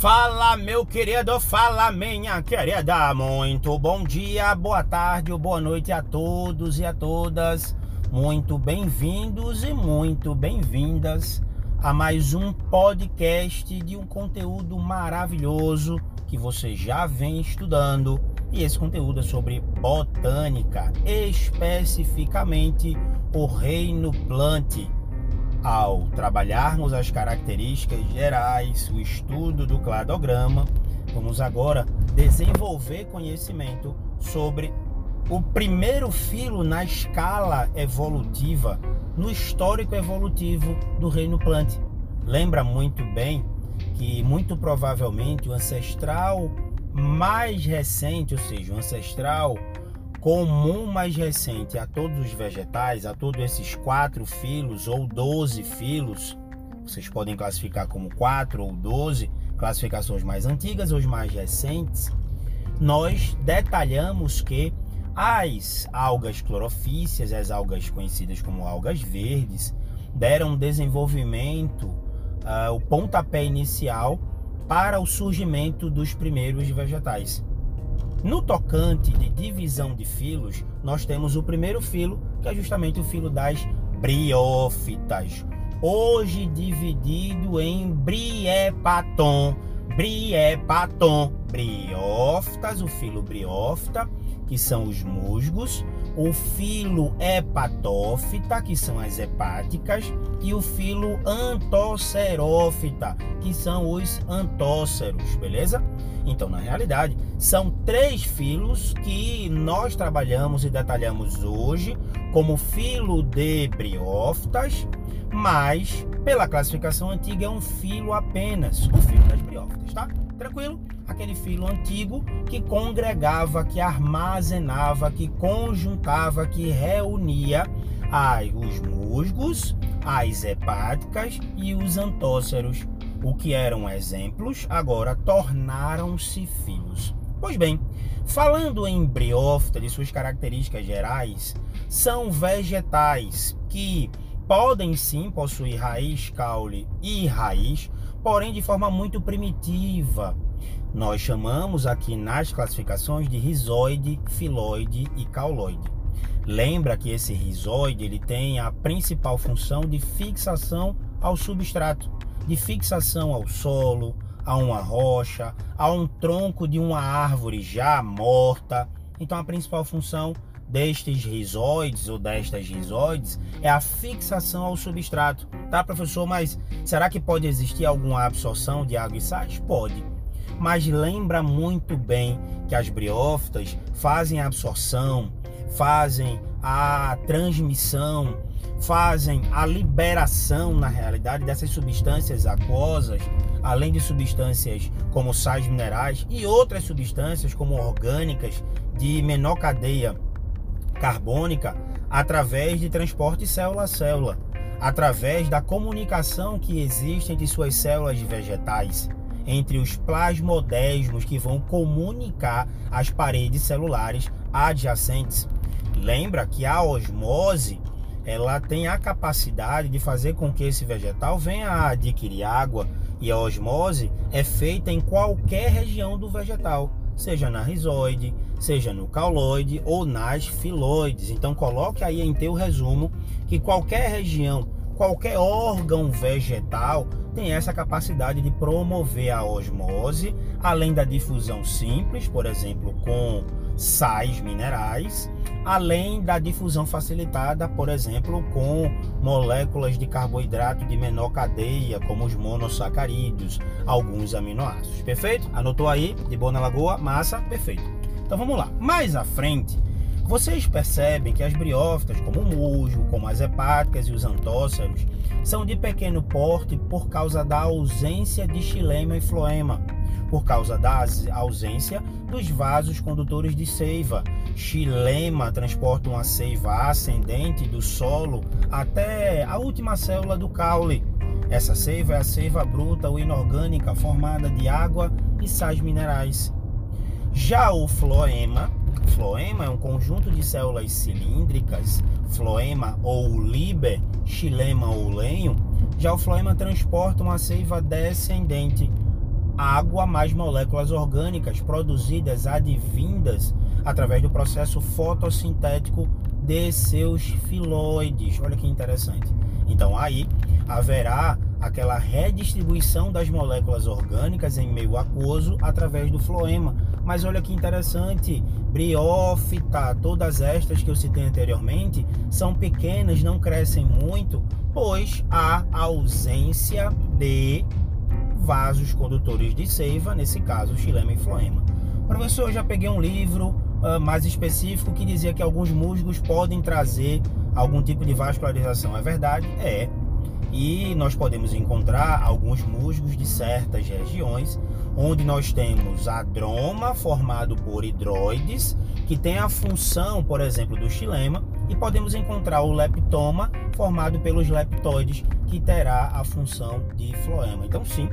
Fala, meu querido, fala, minha querida. Muito bom dia, boa tarde ou boa noite a todos e a todas. Muito bem-vindos e muito bem-vindas a mais um podcast de um conteúdo maravilhoso que você já vem estudando. E esse conteúdo é sobre botânica, especificamente o reino plante ao trabalharmos as características gerais, o estudo do cladograma, vamos agora desenvolver conhecimento sobre o primeiro filo na escala evolutiva, no histórico evolutivo do reino plante. Lembra muito bem que muito provavelmente o ancestral mais recente, ou seja, o ancestral comum mais recente a todos os vegetais, a todos esses quatro filos ou doze filos, vocês podem classificar como quatro ou doze classificações mais antigas ou mais recentes, nós detalhamos que as algas clorofícias, as algas conhecidas como algas verdes, deram desenvolvimento, uh, o pontapé inicial para o surgimento dos primeiros vegetais. No tocante de divisão de filos, nós temos o primeiro filo, que é justamente o filo das briófitas. Hoje dividido em briepaton, briepaton, briófitas, o filo briófita, que são os musgos, o filo hepatófita, que são as hepáticas, e o filo antocerófita, que são os antóceros, beleza? Então, na realidade, são três filos que nós trabalhamos e detalhamos hoje como filo de briófitas, mas pela classificação antiga é um filo apenas, o filo das briófitas, tá? Tranquilo? Aquele filo antigo que congregava, que armazenava, que conjuntava, que reunia ai, os musgos, as hepáticas e os antóceros o que eram exemplos, agora tornaram-se filhos. Pois bem, falando em briófita e suas características gerais, são vegetais que podem sim possuir raiz, caule e raiz, porém de forma muito primitiva. Nós chamamos aqui nas classificações de rizoide, filoide e cauloide. Lembra que esse rizoide ele tem a principal função de fixação ao substrato de fixação ao solo, a uma rocha, a um tronco de uma árvore já morta. Então a principal função destes rizoides ou destas rizoides é a fixação ao substrato. Tá, professor? Mas será que pode existir alguma absorção de água e sais? Pode. Mas lembra muito bem que as briófitas fazem a absorção, fazem a transmissão fazem a liberação, na realidade, dessas substâncias aquosas, além de substâncias como sais minerais e outras substâncias como orgânicas de menor cadeia carbônica, através de transporte célula a célula, através da comunicação que existe entre suas células vegetais, entre os plasmodesmos que vão comunicar as paredes celulares adjacentes. Lembra que a osmose ela tem a capacidade de fazer com que esse vegetal venha a adquirir água e a osmose é feita em qualquer região do vegetal, seja na rizoide, seja no cauloide ou nas filoides. Então coloque aí em teu resumo que qualquer região, qualquer órgão vegetal tem essa capacidade de promover a osmose, além da difusão simples, por exemplo, com sais minerais, além da difusão facilitada, por exemplo, com moléculas de carboidrato de menor cadeia, como os monossacarídeos, alguns aminoácidos. Perfeito? Anotou aí? De boa na lagoa? Massa? Perfeito. Então vamos lá. Mais à frente, vocês percebem que as briófitas, como o musgo, como as hepáticas e os antóceros, são de pequeno porte por causa da ausência de xilema e floema por causa da ausência dos vasos condutores de seiva. Xilema transporta uma seiva ascendente do solo até a última célula do caule. Essa seiva é a seiva bruta ou inorgânica formada de água e sais minerais. Já o floema, floema é um conjunto de células cilíndricas, floema ou liber, xilema ou lenho. Já o floema transporta uma seiva descendente água mais moléculas orgânicas produzidas, advindas através do processo fotossintético de seus filoides. Olha que interessante. Então aí haverá aquela redistribuição das moléculas orgânicas em meio aquoso através do floema. Mas olha que interessante, briófita, todas estas que eu citei anteriormente, são pequenas, não crescem muito, pois há ausência de vasos condutores de seiva, nesse caso, xilema e floema. Professor, eu já peguei um livro uh, mais específico que dizia que alguns musgos podem trazer algum tipo de vascularização. É verdade? É. E nós podemos encontrar alguns musgos de certas regiões, onde nós temos a droma formado por hidroides, que tem a função, por exemplo, do xilema, e podemos encontrar o leptoma formado pelos leptoides, que terá a função de floema. Então, sim,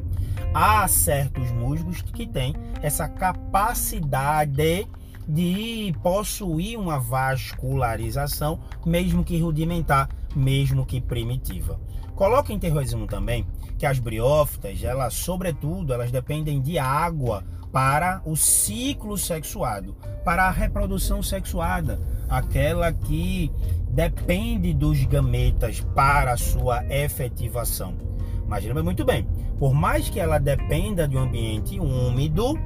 há certos musgos que têm essa capacidade de possuir uma vascularização, mesmo que rudimentar, mesmo que primitiva. Coloque em terrorismo também que as briófitas, elas, sobretudo, elas dependem de água para o ciclo sexuado, para a reprodução sexuada, aquela que depende dos gametas para sua efetivação. Mas lembra muito bem, por mais que ela dependa de um ambiente úmido,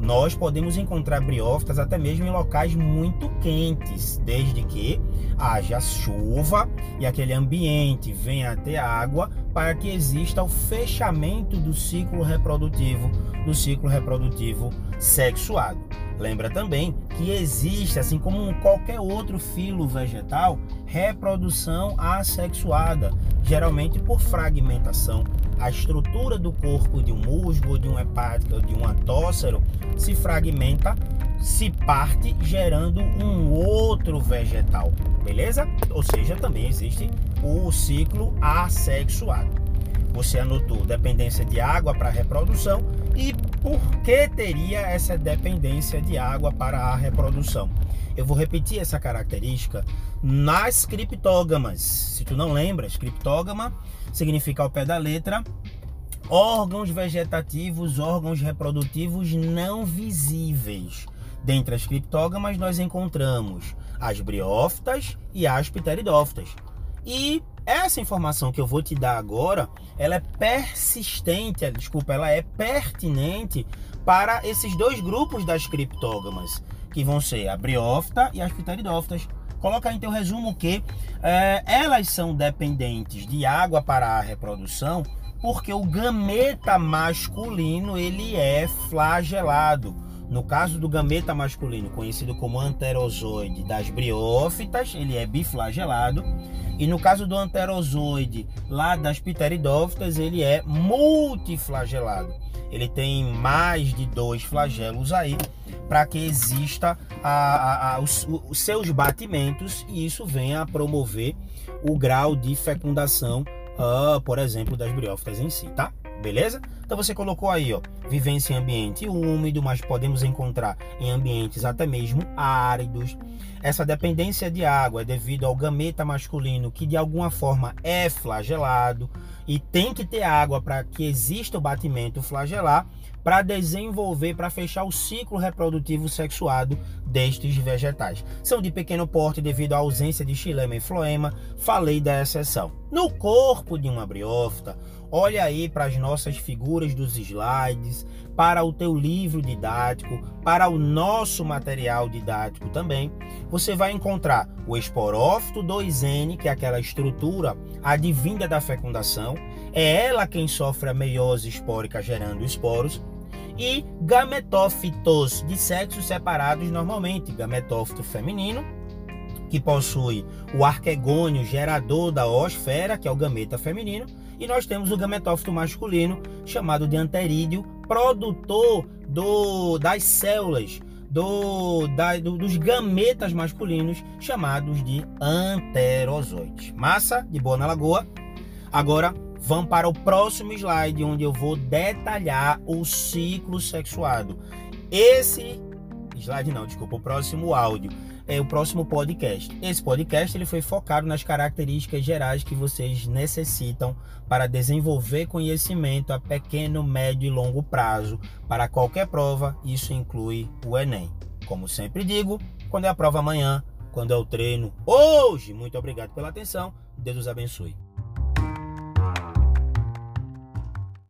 nós podemos encontrar briófitas até mesmo em locais muito quentes, desde que haja chuva e aquele ambiente venha a ter água para que exista o fechamento do ciclo reprodutivo, do ciclo reprodutivo sexuado. Lembra também que existe, assim como qualquer outro filo vegetal, reprodução assexuada, geralmente por fragmentação. A estrutura do corpo de um musgo, de um hepático, de um antócero se fragmenta, se parte, gerando um outro vegetal, beleza? Ou seja, também existe o ciclo assexuado. Você anotou dependência de água para reprodução e por que teria essa dependência de água para a reprodução? Eu vou repetir essa característica nas criptógamas. Se tu não lembras, criptógama significa ao pé da letra órgãos vegetativos, órgãos reprodutivos não visíveis. Dentre as criptógamas nós encontramos as briófitas e as pteridófitas. E essa informação que eu vou te dar agora, ela é persistente, desculpa, ela é pertinente para esses dois grupos das criptógamas, que vão ser a briófita e as pteridófitas. Coloca em teu resumo que é, elas são dependentes de água para a reprodução, porque o gameta masculino ele é flagelado. No caso do gameta masculino, conhecido como anterozoide das briófitas, ele é biflagelado. E no caso do anterozoide, lá das pteridófitas, ele é multiflagelado. Ele tem mais de dois flagelos aí para que exista a, a, a, os, os, seus batimentos e isso venha a promover o grau de fecundação, uh, por exemplo, das briófitas em si, tá? Beleza? Então você colocou aí, ó, vivência em ambiente úmido, mas podemos encontrar em ambientes até mesmo áridos. Essa dependência de água é devido ao gameta masculino que de alguma forma é flagelado e tem que ter água para que exista o batimento flagelar para desenvolver, para fechar o ciclo reprodutivo sexuado destes vegetais. São de pequeno porte devido à ausência de xilema e floema, falei da exceção. No corpo de uma briófita, olha aí para as nossas figuras dos slides, para o teu livro didático, para o nosso material didático também, você vai encontrar o esporófito 2N, que é aquela estrutura advinda da fecundação, é ela quem sofre a meiose espórica gerando esporos, e gametófitos de sexos separados normalmente, gametófito feminino, que possui o arquegônio gerador da osfera, que é o gameta feminino, e nós temos o gametófito masculino, chamado de anterídeo, produtor do, das células do, da, do, dos gametas masculinos, chamados de anterozoides. Massa, de boa na lagoa. Agora vamos para o próximo slide, onde eu vou detalhar o ciclo sexuado. Esse slide não, desculpa, o próximo áudio é o próximo podcast. Esse podcast ele foi focado nas características gerais que vocês necessitam para desenvolver conhecimento a pequeno, médio e longo prazo para qualquer prova. Isso inclui o Enem. Como sempre digo, quando é a prova amanhã, quando é o treino hoje. Muito obrigado pela atenção. Deus os abençoe.